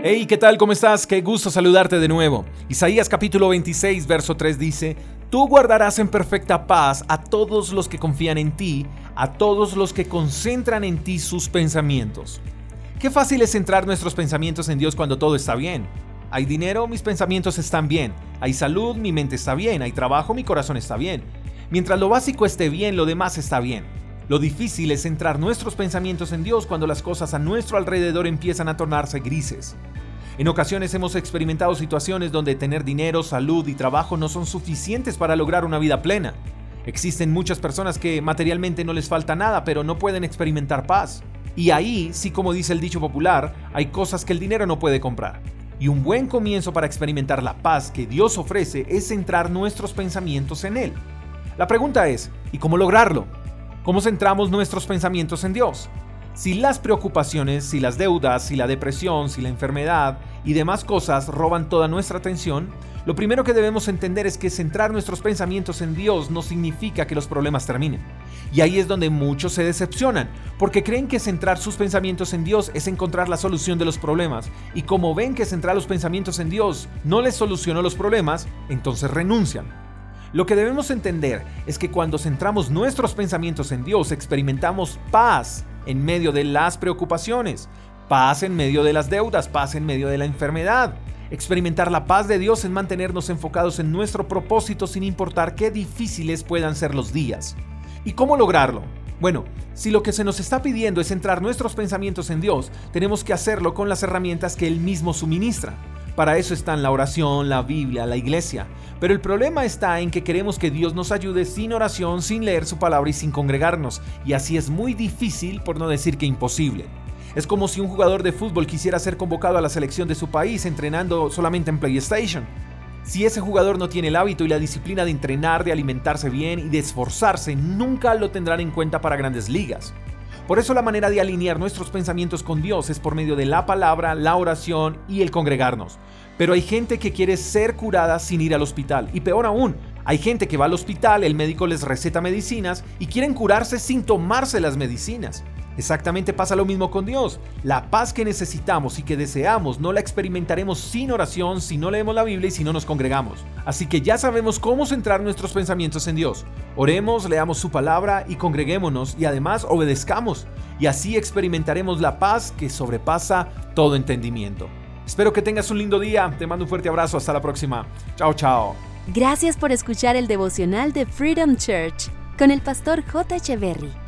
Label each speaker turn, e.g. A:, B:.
A: Hey, ¿qué tal? ¿Cómo estás? Qué gusto saludarte de nuevo. Isaías capítulo 26, verso 3 dice, Tú guardarás en perfecta paz a todos los que confían en ti, a todos los que concentran en ti sus pensamientos. Qué fácil es centrar nuestros pensamientos en Dios cuando todo está bien. Hay dinero, mis pensamientos están bien. Hay salud, mi mente está bien. Hay trabajo, mi corazón está bien. Mientras lo básico esté bien, lo demás está bien. Lo difícil es centrar nuestros pensamientos en Dios cuando las cosas a nuestro alrededor empiezan a tornarse grises. En ocasiones hemos experimentado situaciones donde tener dinero, salud y trabajo no son suficientes para lograr una vida plena. Existen muchas personas que materialmente no les falta nada, pero no pueden experimentar paz. Y ahí, sí como dice el dicho popular, hay cosas que el dinero no puede comprar. Y un buen comienzo para experimentar la paz que Dios ofrece es centrar nuestros pensamientos en Él. La pregunta es, ¿y cómo lograrlo? ¿Cómo centramos nuestros pensamientos en Dios? Si las preocupaciones, si las deudas, si la depresión, si la enfermedad y demás cosas roban toda nuestra atención, lo primero que debemos entender es que centrar nuestros pensamientos en Dios no significa que los problemas terminen. Y ahí es donde muchos se decepcionan, porque creen que centrar sus pensamientos en Dios es encontrar la solución de los problemas, y como ven que centrar los pensamientos en Dios no les solucionó los problemas, entonces renuncian. Lo que debemos entender es que cuando centramos nuestros pensamientos en Dios experimentamos paz en medio de las preocupaciones, paz en medio de las deudas, paz en medio de la enfermedad. Experimentar la paz de Dios es mantenernos enfocados en nuestro propósito sin importar qué difíciles puedan ser los días. ¿Y cómo lograrlo? Bueno, si lo que se nos está pidiendo es centrar nuestros pensamientos en Dios, tenemos que hacerlo con las herramientas que Él mismo suministra. Para eso están la oración, la Biblia, la iglesia. Pero el problema está en que queremos que Dios nos ayude sin oración, sin leer su palabra y sin congregarnos. Y así es muy difícil, por no decir que imposible. Es como si un jugador de fútbol quisiera ser convocado a la selección de su país entrenando solamente en PlayStation. Si ese jugador no tiene el hábito y la disciplina de entrenar, de alimentarse bien y de esforzarse, nunca lo tendrán en cuenta para grandes ligas. Por eso la manera de alinear nuestros pensamientos con Dios es por medio de la palabra, la oración y el congregarnos. Pero hay gente que quiere ser curada sin ir al hospital. Y peor aún, hay gente que va al hospital, el médico les receta medicinas y quieren curarse sin tomarse las medicinas. Exactamente pasa lo mismo con Dios. La paz que necesitamos y que deseamos no la experimentaremos sin oración, si no leemos la Biblia y si no nos congregamos. Así que ya sabemos cómo centrar nuestros pensamientos en Dios. Oremos, leamos su palabra y congreguémonos y además obedezcamos. Y así experimentaremos la paz que sobrepasa todo entendimiento. Espero que tengas un lindo día. Te mando un fuerte abrazo. Hasta la próxima. Chao, chao.
B: Gracias por escuchar el devocional de Freedom Church con el pastor J. Berry.